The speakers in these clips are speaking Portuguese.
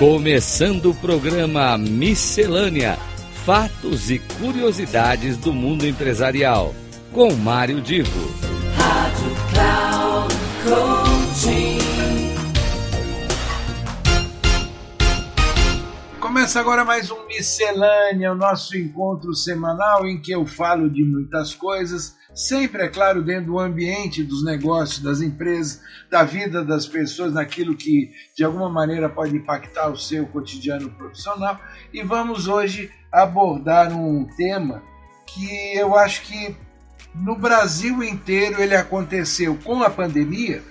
Começando o programa Miscelânea: Fatos e Curiosidades do Mundo Empresarial, com Mário Divo. Rádio Cloud Começa agora mais um Miscelânea, o nosso encontro semanal em que eu falo de muitas coisas sempre, é claro, dentro do ambiente dos negócios, das empresas, da vida das pessoas, naquilo que de alguma maneira pode impactar o seu cotidiano profissional. E vamos hoje abordar um tema que eu acho que no Brasil inteiro ele aconteceu com a pandemia,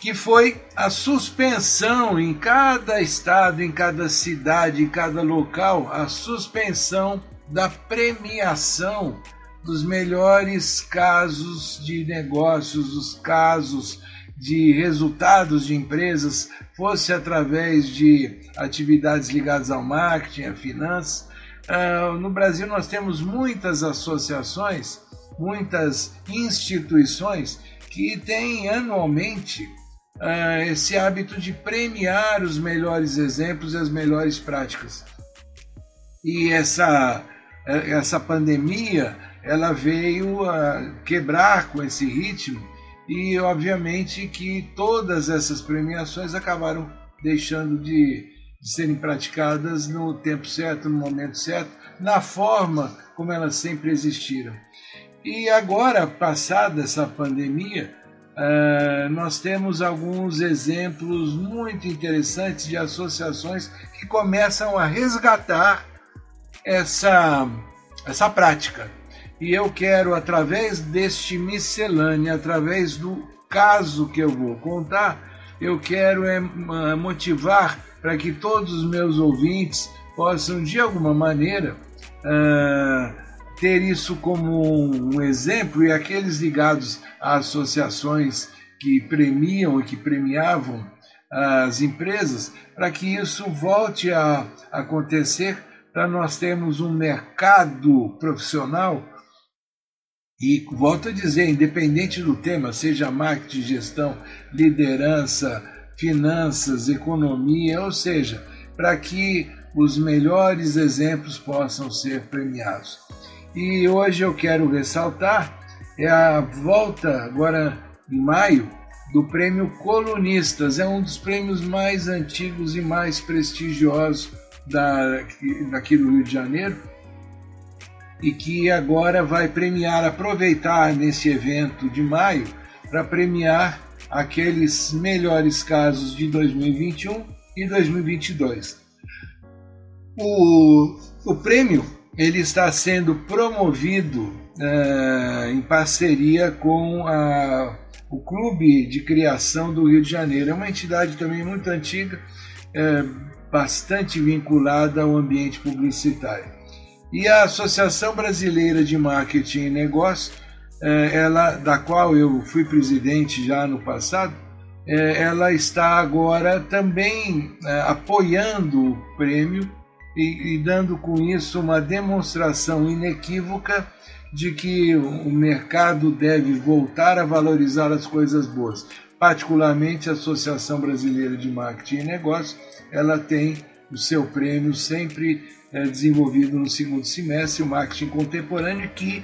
que foi a suspensão em cada estado, em cada cidade, em cada local, a suspensão da premiação dos melhores casos de negócios, os casos de resultados de empresas, fosse através de atividades ligadas ao marketing, a finanças. Uh, no Brasil nós temos muitas associações, muitas instituições que têm anualmente uh, esse hábito de premiar os melhores exemplos e as melhores práticas. E essa, essa pandemia ela veio a quebrar com esse ritmo e obviamente que todas essas premiações acabaram deixando de, de serem praticadas no tempo certo, no momento certo, na forma como elas sempre existiram. E agora, passada essa pandemia, uh, nós temos alguns exemplos muito interessantes de associações que começam a resgatar essa, essa prática e eu quero, através deste miscelânea, através do caso que eu vou contar, eu quero é, motivar para que todos os meus ouvintes possam, de alguma maneira, uh, ter isso como um exemplo e aqueles ligados a associações que premiam e que premiavam as empresas, para que isso volte a acontecer, para nós termos um mercado profissional e volto a dizer, independente do tema, seja marketing, gestão, liderança, finanças, economia, ou seja, para que os melhores exemplos possam ser premiados. E hoje eu quero ressaltar é a volta agora em maio do prêmio Colunistas. É um dos prêmios mais antigos e mais prestigiosos da, daqui do Rio de Janeiro e que agora vai premiar, aproveitar nesse evento de maio para premiar aqueles melhores casos de 2021 e 2022. O, o prêmio ele está sendo promovido uh, em parceria com a, o Clube de Criação do Rio de Janeiro. É uma entidade também muito antiga, uh, bastante vinculada ao ambiente publicitário. E a Associação Brasileira de Marketing e Negócio, ela, da qual eu fui presidente já no passado, ela está agora também apoiando o prêmio e, e dando com isso uma demonstração inequívoca de que o mercado deve voltar a valorizar as coisas boas. Particularmente a Associação Brasileira de Marketing e Negócio, ela tem o seu prêmio sempre desenvolvido no segundo semestre, o marketing contemporâneo, que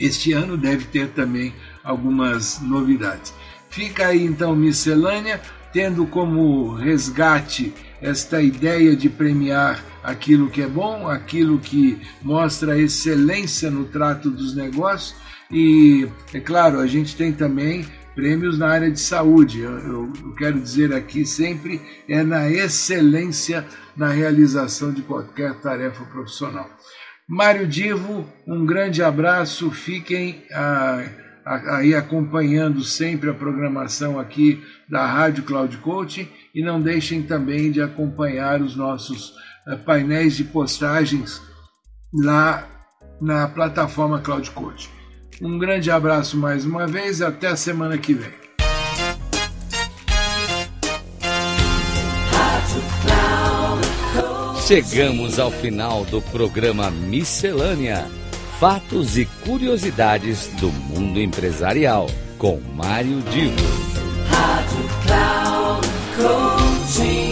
este ano deve ter também algumas novidades. Fica aí então miscelânea, tendo como resgate esta ideia de premiar aquilo que é bom, aquilo que mostra excelência no trato dos negócios e, é claro, a gente tem também prêmios na área de saúde. Eu, eu, eu, quero dizer aqui sempre é na excelência na realização de qualquer tarefa profissional. Mário Divo, um grande abraço, fiquem ah, aí acompanhando sempre a programação aqui da Rádio Cloud Coaching e não deixem também de acompanhar os nossos painéis de postagens lá na plataforma Cloud Coaching. Um grande abraço mais uma vez e até a semana que vem. Chegamos ao final do programa Miscelânea: Fatos e Curiosidades do Mundo Empresarial, com Mário Divo. Rádio Cloud Coaching.